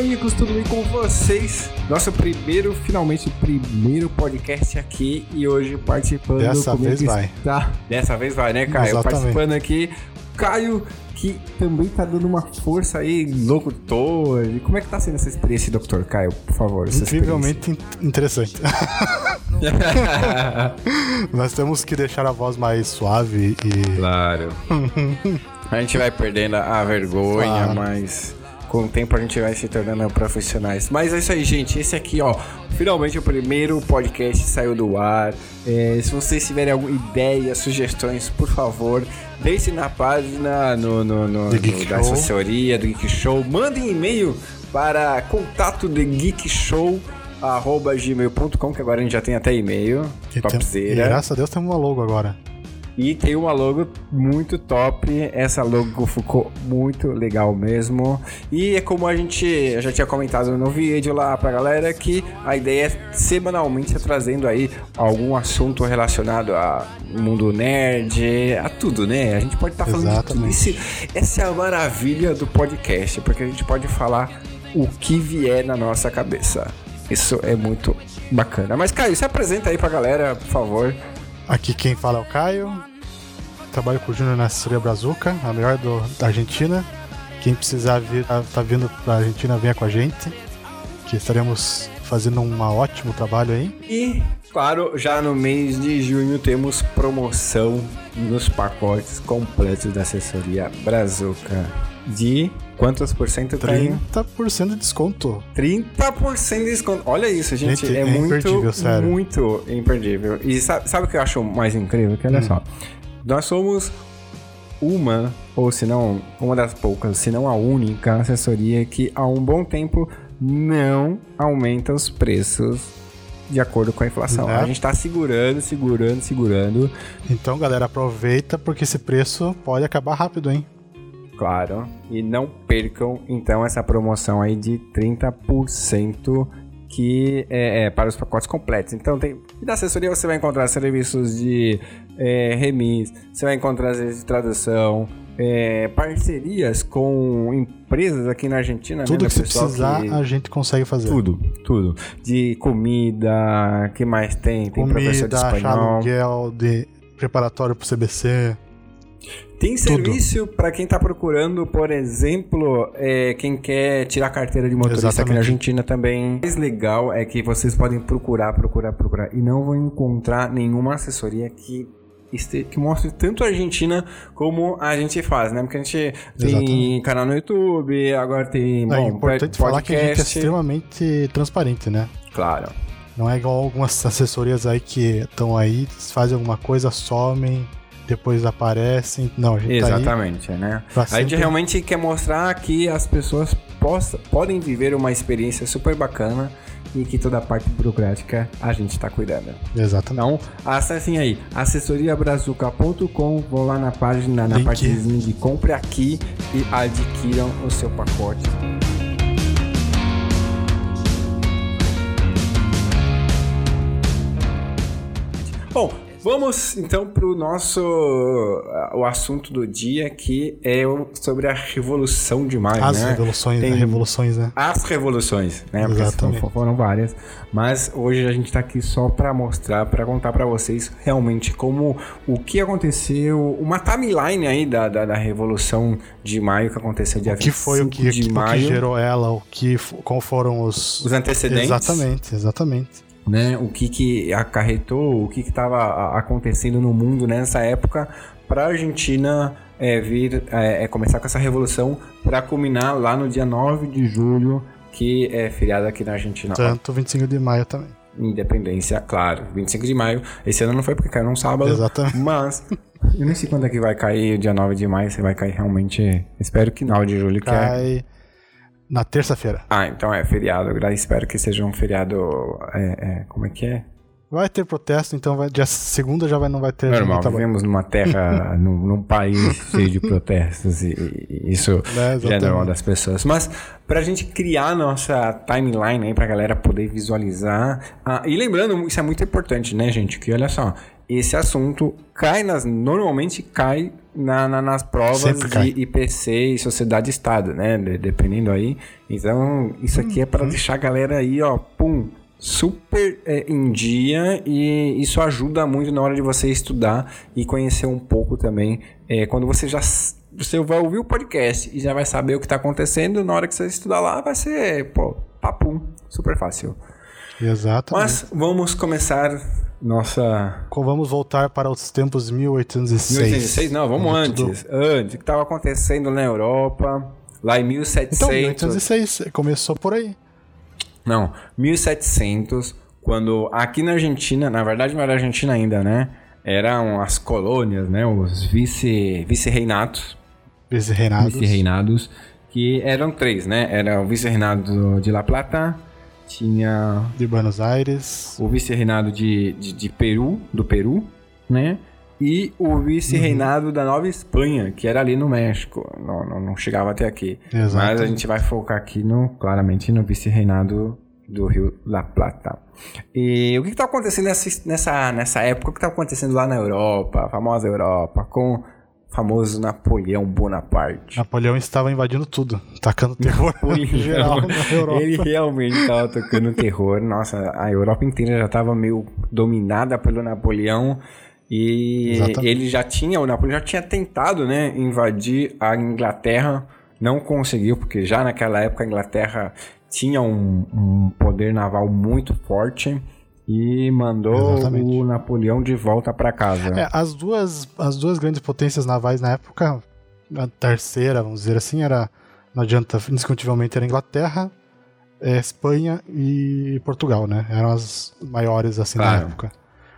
amigos, tudo bem com vocês? Nosso primeiro, finalmente, primeiro podcast aqui e hoje participando. Dessa vez vai. Dessa vez vai, né, Caio? Exatamente. Participando aqui, Caio, que também tá dando uma força aí, locutor. E como é que tá sendo essa experiência, doutor Caio, por favor? Incrivelmente in- interessante. Nós temos que deixar a voz mais suave e. claro. A gente vai perdendo a vergonha, Claro. mas com o tempo a gente vai se tornando profissionais. Mas é isso aí, gente. Esse aqui, ó, finalmente o primeiro podcast saiu do ar. É, se vocês tiverem alguma ideia, sugestões, por favor, deixem na página no, no, no, no- Geek da Show. assessoria do Geek Show. Mandem e-mail para contato de arroba gmail.com, que agora a gente já tem até e-mail. tem- graças a Deus temos uma logo agora. E tem uma logo muito top. Essa logo ficou muito legal mesmo. E é como a gente eu já tinha comentado no vídeo lá pra galera que a ideia é semanalmente estar trazendo aí algum assunto relacionado a mundo nerd, a tudo, né? A gente pode estar falando de tudo. Exatamente. Esse- essa é a maravilha do podcast, porque a gente pode falar o que vier na nossa cabeça. Isso é muito bacana. Mas Caio, se apresenta aí pra galera, por favor. Aqui quem fala é o Caio. Trabalho com o Júnior na assessoria Brazuca, a melhor do, da Argentina. Quem precisar vir, tá, tá vindo pra Argentina, venha com a gente. Que estaremos fazendo um ótimo trabalho aí. E, claro, já no mês de junho temos promoção nos pacotes completos da assessoria Brazuca. De quantos por cento, Caio? 30% de desconto. 30% de desconto. Olha isso, gente. Gente, é, é muito, imperdível, sério. muito imperdível. E sabe, sabe o que eu acho mais incrível? Que olha Hum. só. Nós somos uma, ou se não, uma das poucas, se não a única assessoria que há um bom tempo não aumenta os preços de acordo com a inflação. A gente tá segurando, segurando, segurando. Então, galera, aproveita porque esse preço pode acabar rápido, hein? Claro. E não percam, então, essa promoção aí de 30% que é, é para os pacotes completos. Então, tem, da assessoria você vai encontrar serviços de é, remis, você vai encontrar serviços de tradução, é, parcerias com empresas aqui na Argentina. Tudo né, que você precisar, que- a gente consegue fazer. Tudo, tudo. De comida, que mais tem? Tem professor de Comida, espanhol. aluguel de preparatório pro CBC. Tem serviço para quem tá procurando, por exemplo, é, quem quer tirar carteira de motorista aqui Exatamente. na Argentina também. O mais legal é que vocês podem procurar, procurar, procurar e não vão encontrar nenhuma assessoria que este- que mostre tanto a Argentina como a gente faz, né? Porque a gente tem Exatamente. canal no YouTube, agora tem é bom, importante podcast, falar que a gente é extremamente transparente, né? Claro. Não é igual algumas assessorias aí que estão aí, fazem alguma coisa, somem, depois aparecem. Não, a gente tá aí Exatamente, né? A gente sempre- realmente quer mostrar que as pessoas possa, podem viver uma experiência super bacana e que toda a parte burocrática a gente está cuidando. Exatamente. Então, acessem aí assessoriabrazuca.com, vão lá na página, na Link. partezinha de compre aqui e adquiram o seu pacote. Bom, vamos então para o nosso o assunto do dia que é o- sobre a revolução de maio, As né? revoluções, Tem- revoluções, né? as revoluções, né? Porque Exatamente. foram- foram várias. Mas hoje a gente tá aqui só pra mostrar, pra contar pra vocês realmente como o que aconteceu, uma timeline aí da, da, da revolução de maio que aconteceu dia O que foi o 25 que, de o que maio. gerou ela, o que, qual foram os. Os antecedentes, Exatamente, exatamente. Né? O que que acarretou, o que que tava a- acontecendo no mundo nessa época pra Argentina é, vir é, é, começar com essa revolução pra culminar lá no dia 9 de julho, que é feriado aqui na Argentina. Tanto 25 de maio também. Independência, claro. 25 de maio. Esse ano não foi porque caiu num sábado. Exatamente. Mas eu nem sei quando é que vai cair o dia 9 de maio. Se vai cair realmente. Espero que 9 de julho. Que é... Na terça-feira. Ah, então é feriado. Eu espero que seja um feriado. é, é, como é que é? Vai ter protesto, então vai, dia segunda já vai, não vai ter. Normal, vivemos numa terra, num, num, país cheio de protestos e, e isso é, já é normal das pessoas. Mas pra gente criar nossa timeline aí pra galera poder visualizar. Ah, e lembrando, isso é muito importante, né, gente? Que olha só, esse assunto cai nas. Normalmente cai na, na, nas provas de IPC e sociedade-estado, né? De, dependendo aí. Então, isso aqui é para uhum. deixar a galera aí, ó, pum, super é, em dia e isso ajuda muito na hora de você estudar e conhecer um pouco também. É, quando você já você vai ouvir o podcast e já vai saber o que está acontecendo, na hora que você estudar lá vai ser, pô, papum, super fácil. Exato. Mas vamos começar nossa. Vamos voltar para os tempos 1806. 1806? Não, vamos antes. Tudo... Antes, o que estava acontecendo na Europa, lá em 1700. Então, 1806, começou por aí. Não, 1700, quando aqui na Argentina, na verdade não era Argentina ainda, né? Eram as colônias, né? Os vice, vice-reinados. Vice-reinados. Vice-reinados, que eram três, né? Era o vice-reinado de La Plata, tinha... De Buenos Aires. O vice-reinado de, de, de, Peru, do Peru, né? E o vice-reinado uhum. da Nova Espanha, que era ali no México. Não, não, não chegava até aqui. Exato. Mas a gente vai focar aqui, no, claramente, no vice-reinado do Rio La Plata. E o que está acontecendo nessa, nessa, nessa época? O que está acontecendo lá na Europa, a famosa Europa, com famoso Napoleão Bonaparte. Napoleão estava invadindo tudo, tacando terror geral na Europa. Ele realmente estava tocando terror. Nossa, a Europa inteira já estava meio dominada pelo Napoleão. E Exatamente. ele já tinha, o Napoleão já tinha tentado, né, invadir a Inglaterra, não conseguiu, porque já naquela época a Inglaterra tinha um, um poder naval muito forte e mandou Exatamente. o Napoleão de volta para casa. É, as, duas, as duas grandes potências navais na época, a terceira, vamos dizer assim, era não adianta, indiscutivelmente era Inglaterra, é, Espanha e Portugal, né? Eram as maiores assim claro. na época.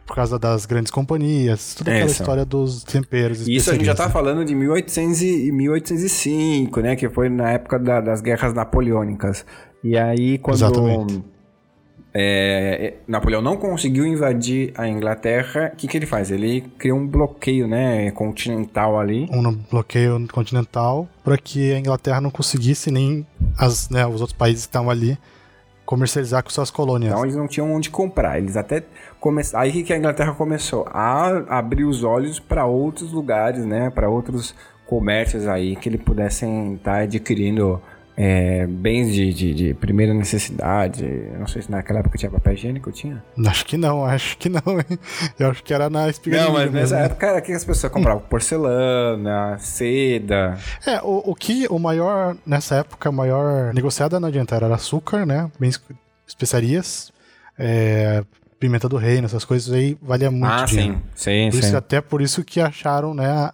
Por causa das grandes companhias, toda aquela Essa. história dos temperos. Isso a gente já tá falando de 1800 e 1805, né? Que foi na época da, das guerras napoleônicas. E aí, quando Exatamente. É, Napoleão não conseguiu invadir a Inglaterra, o que, que ele faz? Ele cria um bloqueio né, continental ali. Um bloqueio continental para que a Inglaterra não conseguisse nem as, né, os outros países que estavam ali comercializar com suas colônias. Então eles não tinham onde comprar. Eles até começaram. Aí que a Inglaterra começou a abrir os olhos para outros lugares, né? Para outros comércios aí que ele pudessem estar tá adquirindo é, bens de, de, de, primeira necessidade. Não sei se naquela época tinha papel higiênico, tinha? Acho que não, acho que não, hein? Eu acho que era na espiga. Não, mas nessa época era que as pessoas compravam porcelana, seda. É, o, o que o maior, nessa época, o maior negociado não adianta, era açúcar, né? Bens, especiarias, é, pimenta do reino, essas coisas aí valia muito ah, dinheiro. sim, sim, por sim. Isso, até por isso que acharam, né,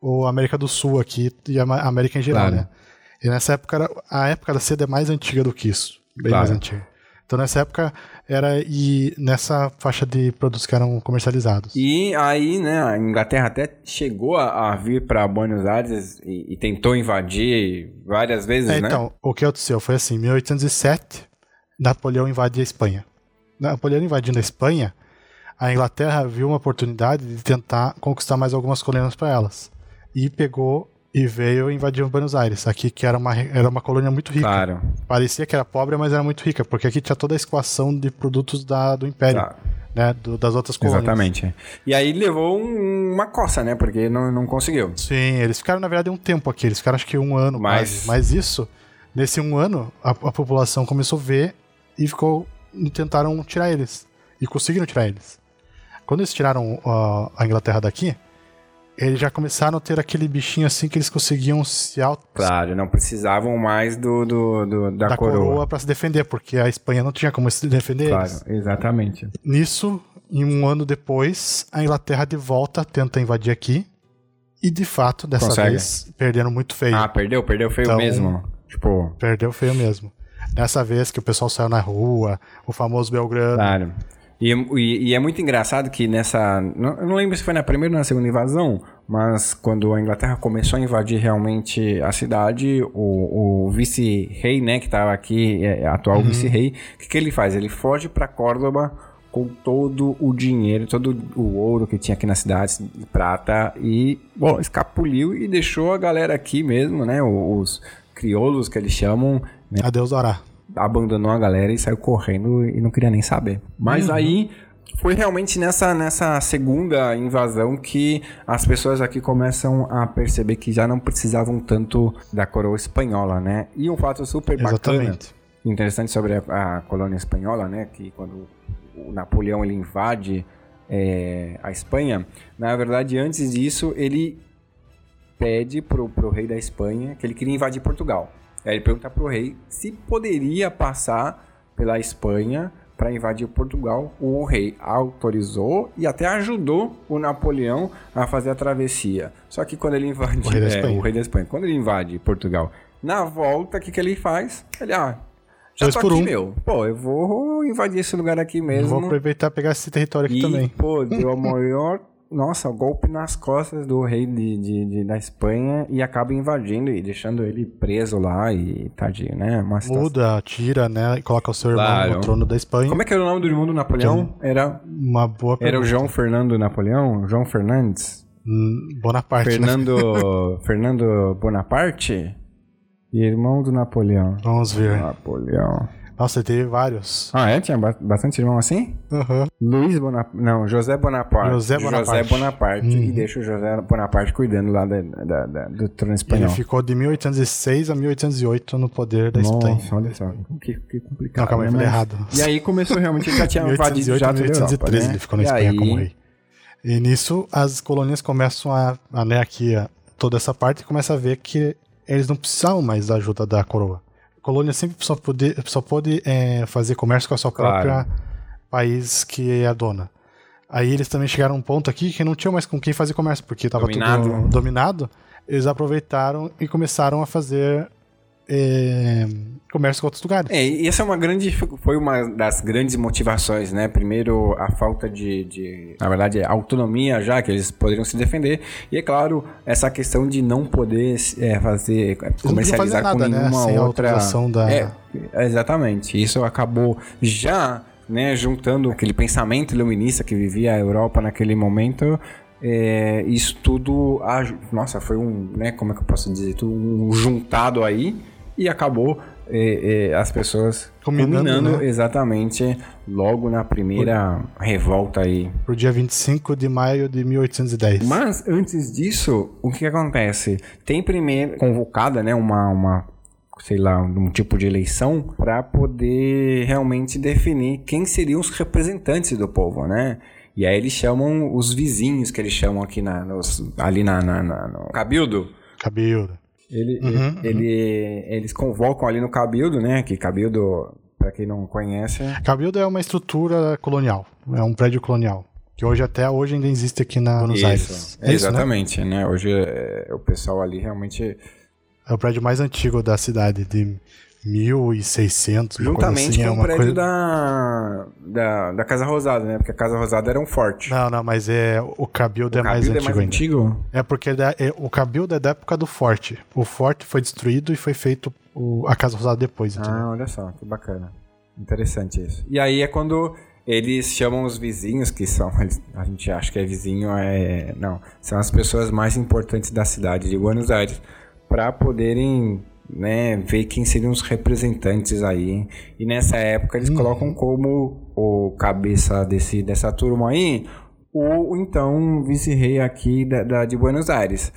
o América do Sul aqui e a América em geral, claro. né? E nessa época, era, a época da seda é mais antiga do que isso. Bem claro. mais antiga. Então nessa época era e nessa faixa de produtos que eram comercializados. E aí, né, a Inglaterra até chegou a, a vir para Buenos Aires e, e, tentou invadir várias vezes, é, né? Então, o que aconteceu foi assim, em 1807, Napoleão invade a Espanha. Napoleão invadindo a Espanha, a Inglaterra viu uma oportunidade de tentar conquistar mais algumas colônias para elas. E pegou e veio invadir Buenos Aires, aqui que era uma, era uma colônia muito rica. Claro. Parecia que era pobre, mas era muito rica, porque aqui tinha toda a escoação de produtos da, do Império. Claro. Né, do, das outras colônias. Exatamente. E aí levou um, uma coça, né? Porque não, não conseguiu. Sim, eles ficaram, na verdade, um tempo aqui. Eles ficaram acho que um ano mas... quase. Mas isso, nesse um ano, a, a população começou a ver e ficou. E tentaram tirar eles. E conseguiram tirar eles. Quando eles tiraram uh, a Inglaterra daqui, eles já começaram a ter aquele bichinho assim que eles conseguiam se auto... Claro, não precisavam mais do, do, do da, da, coroa, coroa para se defender, porque a Espanha não tinha como se defender Claro, eles. exatamente. Nisso, em um ano depois, a Inglaterra de volta tenta invadir aqui. E de fato, dessa Consegue. vez, perderam muito feio. Ah, perdeu? Perdeu feio então, mesmo? Tipo... Perdeu feio mesmo. Dessa vez que o pessoal saiu na rua, o famoso Belgrano. Claro. E, e, e, é muito engraçado que nessa. Não, eu não lembro se foi na primeira ou na segunda invasão, mas quando a Inglaterra começou a invadir realmente a cidade, o, o vice-rei, né, que estava aqui, é, atual uhum. vice-rei, o que, que ele faz? Ele foge para Córdoba com todo o dinheiro, todo o ouro que tinha aqui na cidade de prata e, bom, escapuliu e deixou a galera aqui mesmo, né? Os crioulos que eles chamam. Né? Adeus, Orá. Abandonou a galera e saiu correndo e não queria nem saber. Mas uhum. aí foi realmente nessa, nessa segunda invasão que as pessoas aqui começam a perceber que já não precisavam tanto da coroa espanhola, né? E um fato super Exatamente. bacana, interessante sobre a, a colônia espanhola, né? Que quando o Napoleão ele invade é, a Espanha, na verdade, antes disso, ele pede pro, pro rei da Espanha que ele queria invadir Portugal. Ele pergunta pro rei se poderia passar pela Espanha para invadir Portugal. O rei autorizou e até ajudou o Napoleão a fazer a travessia. Só que quando ele invade o rei da é, Espanha, o rei da Espanha quando ele invade Portugal, na volta, o que, que ele faz? Ele, ah, já Dois tô por aqui, um. meu. Pô, eu vou invadir esse lugar aqui mesmo. vou aproveitar e pegar esse território aqui e, também. Pô, deu a maior. Nossa, golpe nas costas do rei de, de, de, da Espanha e acaba invadindo e deixando ele preso lá e tadinho, né? Uma Muda, tira, né? E coloca o seu irmão claro. no trono da Espanha. Como é que era o nome do irmão do Napoleão? Era. Uma boa pergunta. Era o João Fernando Napoleão? João Fernandes? Hum, Bonaparte. Né? Fernando. Né? Fernando Bonaparte? E irmão do Napoleão. Vamos ver. Napoleão. Nossa, teve vários. Ah, é? Tinha bastante irmão assim? Uhum. Luiz Bonaparte. Não, José Bonaparte. José Bonaparte. José Bonaparte. Uhum. E deixa o José Bonaparte cuidando lá da, da, da, do trono espanhol. Ele ficou de 1806 a 1808 no poder da Espanha. Nossa, olha só. Que, que complicado. Não, calma aí, né? falei errado. E aí começou realmente, ele já tinha invadido já 1813 Europa, né? ele ficou na e Espanha aí... como rei. E nisso, as colônias começam a, a né, aqui, a, toda essa parte, e começa a ver que eles não precisavam mais da ajuda da coroa. Colônia sempre só pode, só pode é, fazer comércio com a sua claro. própria país que é a dona. Aí eles também chegaram a um ponto aqui que não tinham mais com quem fazer comércio, porque estava tudo dominado. Eles aproveitaram e começaram a fazer é, comércio com outros lugares. É, e essa é uma grande, foi uma das grandes motivações, né? Primeiro, a falta de, de, na verdade, autonomia já, que eles poderiam se defender. E, é claro, essa questão de não poder é, fazer, comercializar nada, com né? nenhuma né? outra... Da... É, exatamente. Isso acabou já, né, juntando aquele pensamento iluminista que vivia a Europa naquele momento... É, isso tudo, nossa, foi um, né, como é que eu posso dizer, tudo um juntado aí e acabou é, é, as pessoas combinando, né? exatamente logo na primeira Por... revolta aí. Pro dia 25 de maio de 1810. Mas antes disso, o que acontece? Tem primeiro convocada, né, uma, uma sei lá, um tipo de eleição para poder realmente definir quem seriam os representantes do povo, né? E aí eles chamam os vizinhos que eles chamam aqui na, nos, ali na, na, na no Cabildo. Cabildo. Ele, uhum, ele, uhum. Eles convocam ali no Cabildo, né? Que Cabildo, para quem não conhece. Cabildo é uma estrutura colonial, é um prédio colonial. Que hoje até hoje ainda existe aqui na Buenos isso, Aires. É exatamente, isso, né? né? Hoje é, o pessoal ali realmente. É o prédio mais antigo da cidade, de 1600. Juntamente assim, com é o prédio coisa... da, da, da Casa Rosada, né? Porque a Casa Rosada era um forte. Não, não, mas é o Cabildo o é mais. É, mais antigo? é porque é, é, o Cabildo é da época do forte. O forte foi destruído e foi feito o, a Casa Rosada depois. Entendeu? Ah, olha só, que bacana. Interessante isso. E aí é quando eles chamam os vizinhos, que são, a gente acha que é vizinho, é. Não, são as pessoas mais importantes da cidade de Buenos Aires, para poderem né, ver quem seriam os representantes aí. E nessa época eles uhum. colocam como o cabeça desse, dessa turma aí o então vice-rei aqui da, da, de Buenos Aires.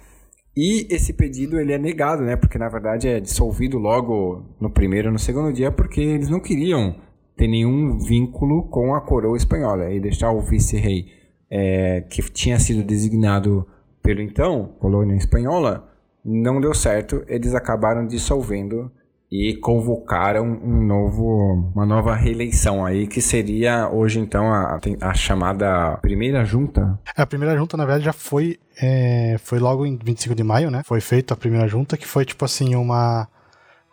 E esse pedido ele é negado, né? Porque na verdade é dissolvido logo no primeiro, no segundo dia, porque eles não queriam ter nenhum vínculo com a coroa espanhola e deixar o vice-rei é, que tinha sido designado pelo então colônia espanhola não deu certo, eles acabaram dissolvendo e convocaram um novo, uma nova reeleição aí, que seria hoje então a, a chamada primeira junta. É, a primeira junta, na verdade, já foi, é, foi logo em 25 de maio, né? Foi feita a primeira junta, que foi tipo assim, uma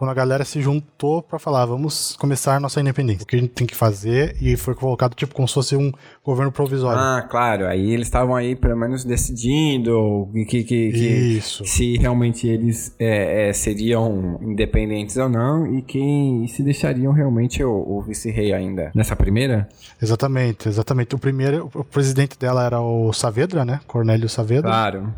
quando a galera se juntou para falar, vamos começar nossa independência. O que a gente tem que fazer e foi colocado tipo como se fosse um governo provisório. Ah, claro. Aí eles estavam aí pelo menos decidindo que, que, que se realmente eles é, é, seriam independentes ou não e quem e se deixariam realmente o, o vice-rei ainda. Nessa primeira? Exatamente, exatamente. O primeiro, o presidente dela era o Saavedra, né? Cornélio Saavedra. Claro.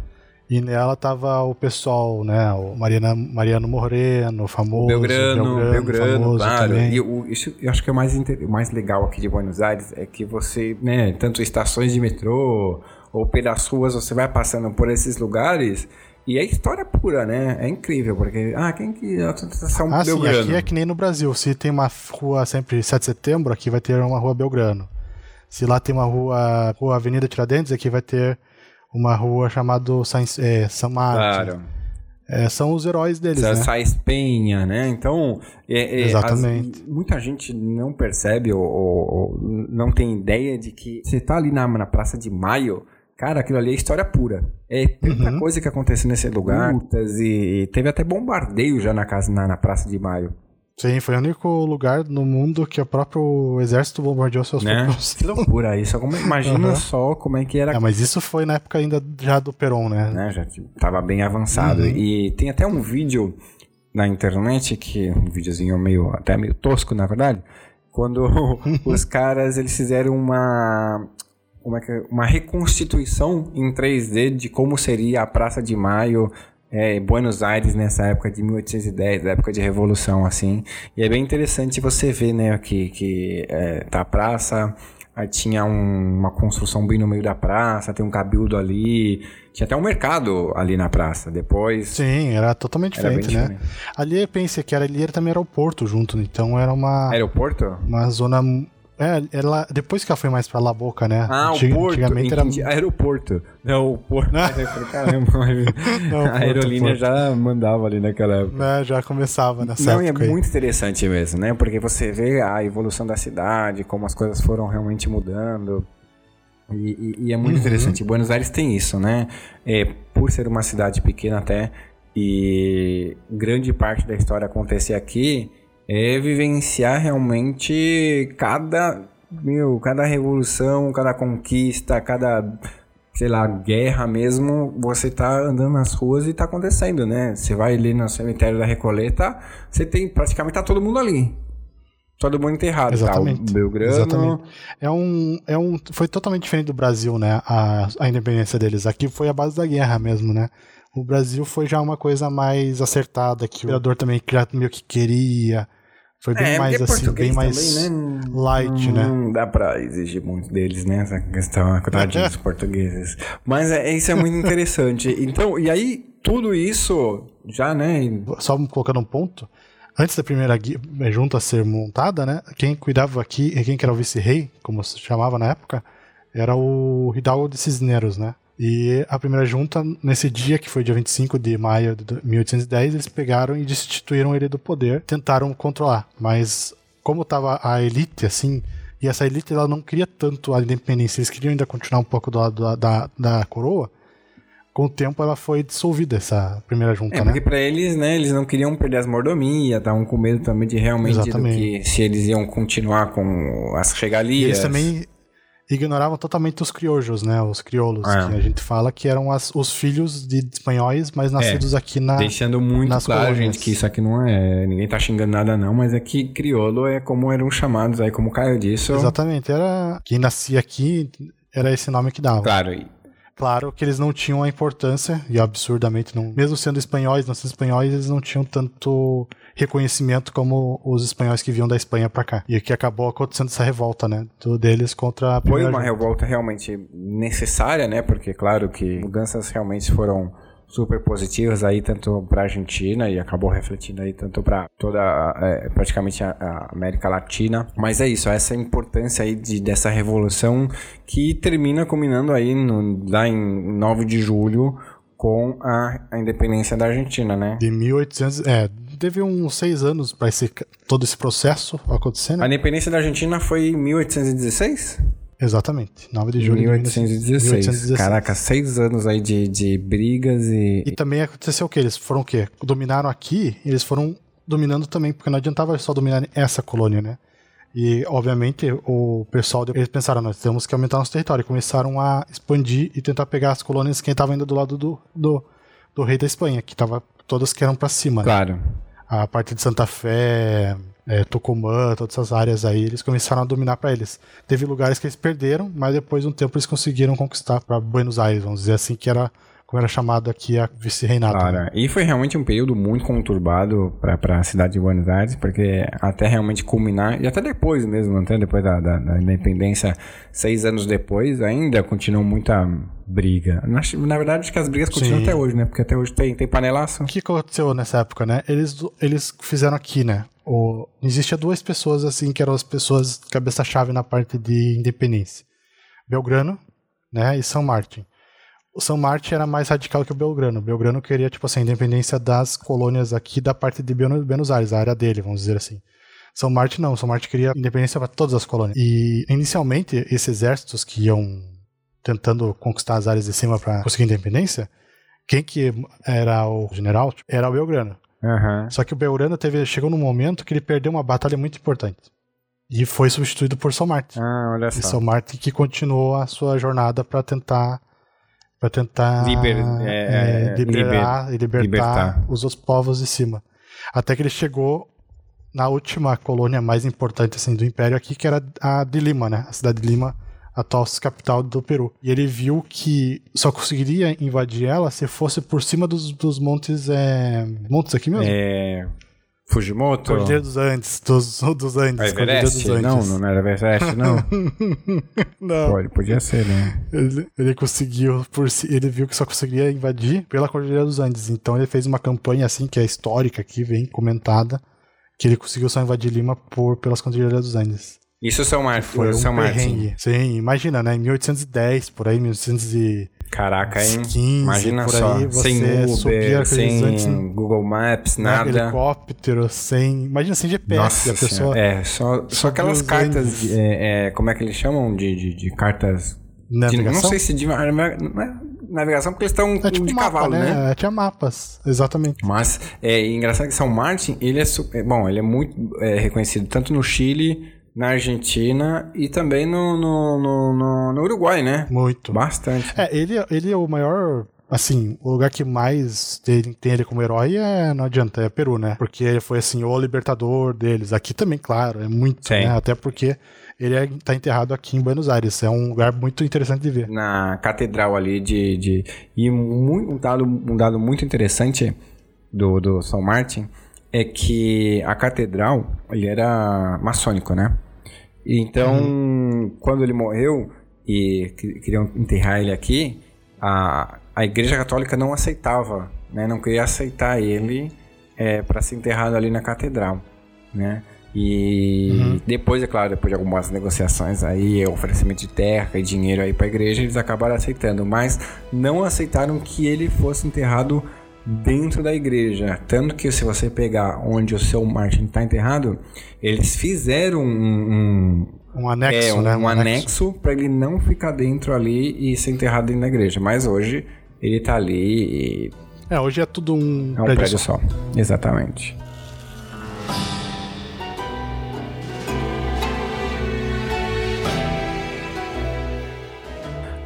E nela tava o pessoal, né? O Mariana, Mariano Moreno, famoso. Belgrano, Belgrano, famoso claro. também. E o, isso eu acho que é o mais, o mais legal aqui de Buenos Aires é que você, né, tanto estações de metrô ou pelas ruas, você vai passando por esses lugares e é história pura, né? É incrível, porque, ah, quem que é a estação Ah, sim, Belgrano? aqui é que nem no Brasil. Se tem uma rua sempre 7 de setembro, aqui vai ter uma rua Belgrano. Se lá tem uma rua, rua Avenida Tiradentes, aqui vai ter uma rua chamada é, San Martin. Claro. É, são os heróis deles, Sa- né? Sais Penha, né? Então, é- é, Exatamente. as- muita gente não percebe ou, ou- ou não tem ideia de que você tá ali na, na Praça de Maio, cara, aquilo ali é história pura. É tanta Uhum. coisa que aconteceu nesse lugar, lutas e, e teve até bombardeio já na, casa, na, na Praça de Maio, Sim, foi o único lugar no mundo que o próprio exército bombardeou seus né? próprios. Que loucura isso. Como, imagina Uhum. só como é que era É, mas isso foi na época ainda já do Peron, né? né? Já tava bem avançado. Uhum. E tem até um vídeo na internet que um videozinho meio até meio tosco, na verdade, quando os caras eles fizeram uma uma, uma reconstituição em 3D de como seria a Praça de Maio é, Buenos Aires nessa época de 1810, época de revolução assim. E é bem interessante você ver, né, que que é, tá a praça Aí tinha um- uma construção bem no meio da praça, tem um cabildo ali, tinha até um mercado ali na praça. Depois Sim, era totalmente era diferente, né? diferente. Ali eu pensei que era, ali era também era o porto junto, então era uma, Aeroporto? uma zona. É, ela, depois que ela foi mais pra La Boca, né? Ah, Antig- o porto. Antigamente era. Aeroporto. Não, o porto. Caramba, Não, a aerolínea porto. já mandava ali naquela época. né, já começava nessa Não, é época. aí. muito interessante mesmo, né? Porque você vê a evolução da cidade, como as coisas foram realmente mudando. E, e- e é muito Uhum. interessante. Buenos Aires tem isso, né? É, por ser uma cidade pequena até, e grande parte da história acontecer aqui, é vivenciar realmente cada, meu, cada revolução, cada conquista, cada, sei lá, guerra mesmo, você tá andando nas ruas e tá acontecendo, né? Você vai ali no cemitério da Recoleta, você tem praticamente tá todo mundo ali. Todo mundo enterrado. Exatamente. Tá? Belgrano. Exatamente. É um, é um, foi totalmente diferente do Brasil, né? A, a independência deles. Aqui foi a base da guerra mesmo, né? O Brasil foi já uma coisa mais acertada, que o imperador também já meio que queria. Foi bem É, mais assim, bem mais também, né? light, não, né? Não dá pra exigir muito deles, né? Essa questão, coitadinhos dos portugueses. Mas é, isso é muito interessante. Então, e aí, tudo isso já, né? Só colocando um ponto. Antes da primeira eh, junta ser montada, né? Quem cuidava aqui, quem que era o vice-rei, como se chamava na época, era o Hidalgo de Cisneros, né? E a primeira junta, nesse dia, que foi dia 25 de maio de 1810, eles pegaram e destituíram ele do poder, tentaram controlar. Mas como estava a elite, assim, e essa elite ela não queria tanto a independência, eles queriam ainda continuar um pouco do lado da, da, da coroa, com o tempo ela foi dissolvida, essa primeira junta, É, né? porque pra eles, né, eles não queriam perder as mordomias, estavam com medo também de realmente do Exatamente. que se eles iam continuar com as E regalias. eles também ignoravam totalmente os criojos, né? Os crioulos, É. que a gente fala que eram as- os filhos de espanhóis, mas nascidos aqui na. Deixando muito nas claro, colônias. gente, que isso aqui não é. Ninguém tá xingando nada, não, mas é que crioulo é como eram chamados aí, como Caio disse. Exatamente, era. Quem nascia aqui era esse nome que dava. Claro, Claro que eles não tinham a importância, e absurdamente não. Mesmo sendo espanhóis, não sendo espanhóis, eles não tinham tanto reconhecimento como os espanhóis que vinham da Espanha pra cá. E que acabou acontecendo essa revolta, né? Do deles contra a Foi uma junta. revolta realmente necessária, né? Porque, claro, que mudanças realmente foram super positivas aí, tanto para a Argentina e acabou refletindo aí tanto para toda, é, praticamente a, a América Latina. Mas é isso, essa importância aí de, dessa revolução que termina culminando aí no, lá em 9 de julho com a, a independência da Argentina, né? De 1800. É, teve uns seis anos pra esse, todo esse processo acontecer, A né? independência da Argentina foi em 1816? Exatamente, 9 de julho de 1816. 1816. Caraca, seis anos aí de, de brigas e. E também aconteceu o quê? Eles foram o quê? Dominaram aqui, eles foram dominando também, porque não adiantava só dominar essa colônia, né? E, obviamente, o pessoal, eles pensaram, nós temos que aumentar nosso território. E começaram a expandir e tentar pegar as colônias que estavam indo do lado do, do, do rei da Espanha, que tava, todas que eram para cima. Né? Claro. A parte de Santa Fé, é, Tucumã, todas essas áreas aí, eles começaram a dominar para eles. Teve lugares que eles perderam, mas depois de um tempo eles conseguiram conquistar para Buenos Aires, vamos dizer assim, que era como era chamado aqui a vice-reinado. Né? e foi realmente um período muito conturbado para a cidade de Buenos Aires, porque até realmente culminar, e até depois mesmo, até depois da, da, da independência, seis anos depois, ainda continuou muita briga. Na, na verdade, acho que as brigas continuam Sim. até hoje, né? Porque até hoje tem, tem panelaço. O que aconteceu nessa época, né? Eles, eles fizeram aqui, né? O, existia duas pessoas assim que eram as pessoas cabeça-chave na parte de independência. Belgrano, né, e São Martin o São Martin era mais radical que o Belgrano. O Belgrano queria, tipo assim, a independência das colônias aqui da parte de Buenos Aires, a área dele, vamos dizer assim. São Martin não, São Martin queria independência para todas as colônias. E inicialmente, esses exércitos que iam tentando conquistar as áreas de cima para conseguir independência, quem que era o general era o Belgrano. Uhum. Só que o Belgrano teve, chegou num momento que ele perdeu uma batalha muito importante. E foi substituído por São Martin. Ah, olha só. E São Martin que continuou a sua jornada para tentar para tentar Liber, é, é, liberar, liber, libertar, libertar, os outros povos de cima. Até que ele chegou na última colônia mais importante assim, do Império aqui, que era a de Lima, né? A cidade de Lima, atual capital do Peru. E ele viu que só conseguiria invadir ela se fosse por cima dos, dos montes. É... Montes aqui mesmo? É. Fujimoto? Cordilheira dos Andes, dos, dos Andes. Dos Andes. Não, não era Everest, não. não. Pode, podia ser, né? Ele, ele conseguiu, por si, ele viu que só conseguiria invadir pela Cordilheira dos Andes. Então ele fez uma campanha assim, que é histórica aqui, vem comentada, que ele conseguiu só invadir Lima por, pelas Cordilheiras dos Andes. Isso São Martin, foi um São Martin. Sim, imagina, né? Em 1810, por aí, 1800 Caraca, hein? 15, Imagina só, sem Uber, sem Google Maps, né, nada. Helicóptero, sem. Imagina sem GPS. Nossa a pessoa. É, só, só aquelas cartas. De, é, é, como é que eles chamam? De, de, de cartas. Navegação? De, não sei se de. É navegação, porque eles estão é tipo de mapa, cavalo, né? né? É, tinha mapas, exatamente. Mas é engraçado que São Martin, ele é. Super, bom, ele é muito é, reconhecido tanto no Chile na Argentina e também no, no, no, no, Uruguai, né? Muito. Bastante. É, ele, ele é o maior assim, o lugar que mais tem, tem, ele como herói é, não adianta, é Peru, né? Porque ele foi, assim, o libertador deles. Aqui também, claro, é muito, Sim. né? Até porque ele é, tá enterrado aqui em Buenos Aires. É um lugar muito interessante de ver. Na catedral ali de... de e um, um, dado, um dado muito interessante do, do São Martin é que a catedral, ele era maçônico, né? Então, uhum. quando ele morreu e queriam enterrar ele aqui, a, a Igreja Católica não aceitava, né? Não queria aceitar ele é, para ser enterrado ali na catedral, né? E uhum. depois, é claro, depois de algumas negociações aí, oferecimento de terra e dinheiro aí para a igreja, eles acabaram aceitando, mas não aceitaram que ele fosse enterrado dentro da igreja. Tanto que se você pegar onde o seu Martin está enterrado, eles fizeram um, um, um anexo, é, um, né? um, um anexo para ele não ficar dentro ali e ser enterrado dentro da igreja. Mas hoje ele está ali e... É, hoje é tudo um, é um prédio, prédio só. Exatamente.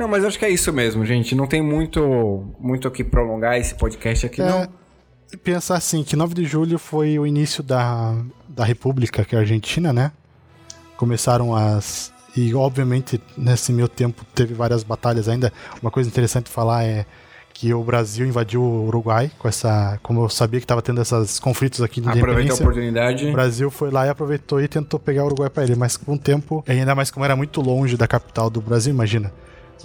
Não, mas acho que é isso mesmo, gente. Não tem muito muito o que prolongar esse podcast aqui, é, não. Pensar assim, que 9 de julho foi o início da, da República, que é a Argentina, né? Começaram as. E obviamente nesse meio tempo teve várias batalhas ainda. Uma coisa interessante falar é que o Brasil invadiu o Uruguai com essa, como eu sabia que estava tendo esses conflitos aqui de Aproveitou a oportunidade. O Brasil foi lá e aproveitou e tentou pegar o Uruguai para ele, mas com o tempo, ainda mais como era muito longe da capital do Brasil, imagina.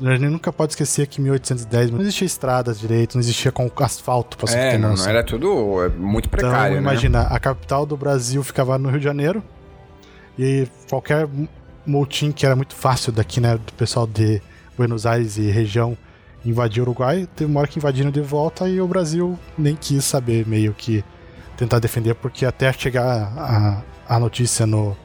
A gente nunca pode esquecer que em 1810 não existia estradas direito, não existia com asfalto pra É, não, não, era tudo é, muito então, precário, então, imagina, né? a capital do Brasil ficava no Rio de Janeiro e qualquer motim que era muito fácil daqui, né, do pessoal de Buenos Aires e região invadir o Uruguai, teve uma hora que invadiram de volta e o Brasil nem quis saber meio que tentar defender, porque até chegar a, a notícia no,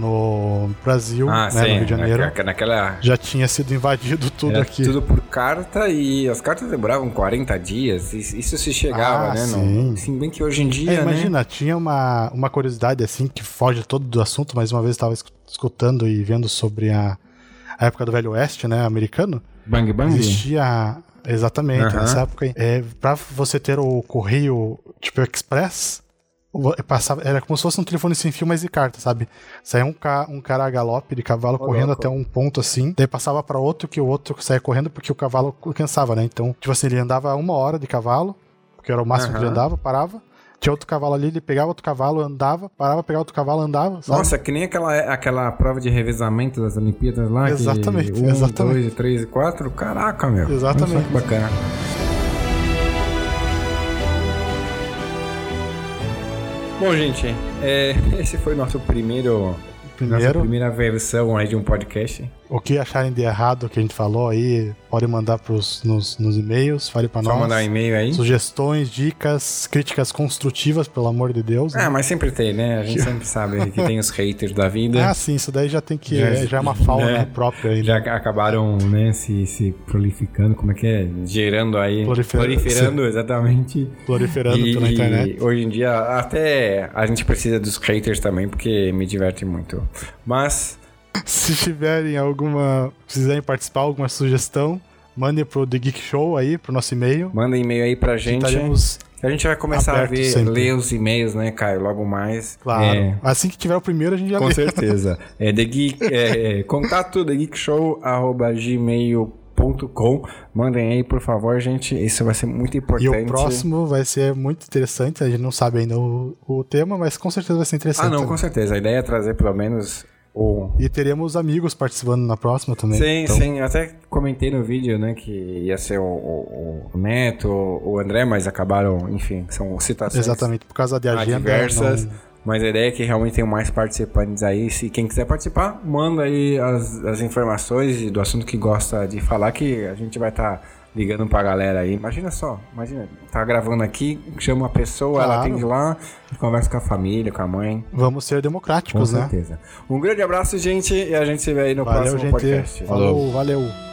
no Brasil, Ah, né, sim. no Rio de Janeiro, naque- Naquela. já tinha sido invadido tudo era aqui. tudo por carta e as cartas demoravam 40 dias. Isso se chegava, Ah, né? sim. Não, assim, bem que hoje em dia. É, né? imagina, tinha uma, uma curiosidade assim que foge todo do assunto, mas uma vez eu estava escutando e vendo sobre a, a época do Velho Oeste, né, americano. Bang Bang? Existia exatamente nessa época. É, para você ter o correio tipo express, passava, era como se fosse um telefone sem fio, mas de carta, sabe? Saía um, ca, um cara a galope de cavalo correndo louco. até um ponto assim, daí passava para outro que o outro saía correndo porque o cavalo cansava, né? Então, tipo assim, ele andava uma hora de cavalo, porque era o máximo que ele andava, parava. Tinha outro cavalo ali, ele pegava outro cavalo, andava, parava, pegava outro cavalo, andava. Sabe? Nossa, que nem aquela, aquela prova de revezamento das Olimpíadas lá. Exatamente, que um, exatamente. dois, três e quatro. Caraca, meu. Exatamente. Só que bacana. Bom, gente, é, esse foi nosso primeiro. Nossa Primeiro, primeira versão aí de um podcast. O que acharem de errado que a gente falou aí, podem mandar pros, nos, nos e-mails, fale pra Só nós. mandar um e-mail aí. Sugestões, dicas, críticas construtivas, pelo amor de Deus. né? Ah, mas sempre tem, né? A gente sempre sabe que tem os haters da vida. Ah, sim, isso daí já tem que. Já- é, já é uma fauna né? própria aí. já né? acabaram, né, se, se prolificando, como é que é? Gerando aí. Prolifer- Proliferando, exatamente. Proliferando e, pela internet. e hoje em dia, até a gente precisa dos haters também, porque me diverte muito. Mas, Se tiverem alguma. Precisarem participar, alguma sugestão, mandem pro The Geek Show aí, pro nosso e-mail. manda e-mail aí pra gente. Estaremos, A gente vai começar a ver, sempre. ler os e-mails, né, Caio? Logo mais. claro. É, Assim que tiver o primeiro, a gente já Com lê. certeza. É, the Geek, é, é, contato thegeekshow.gmail.com Mandem aí, por favor, gente. Isso vai ser muito E importante. o próximo vai ser muito interessante. A gente não sabe ainda o, o tema, mas com certeza vai ser interessante. Ah, não, também. com certeza. A ideia é trazer pelo menos o. E teremos amigos participando na próxima também. Sim, Então, sim. Eu até comentei no vídeo, né, que ia ser o, o- o Neto, o André, mas acabaram, enfim, são citações Exatamente, por causa de agenda. adversas. não- Mas a ideia é que realmente tenham mais participantes aí. Se quem quiser participar, manda aí as, as informações do assunto que gosta de falar, que a gente vai estar ligando pra galera aí. Imagina só, imagina, tá gravando aqui, chama uma pessoa, ela Claro. atende lá, conversa com a família, com a mãe. Vamos ser Com democráticos, né? certeza. Um grande abraço, gente, e a gente se vê aí no Valeu, próximo gente. podcast. Falou, valeu.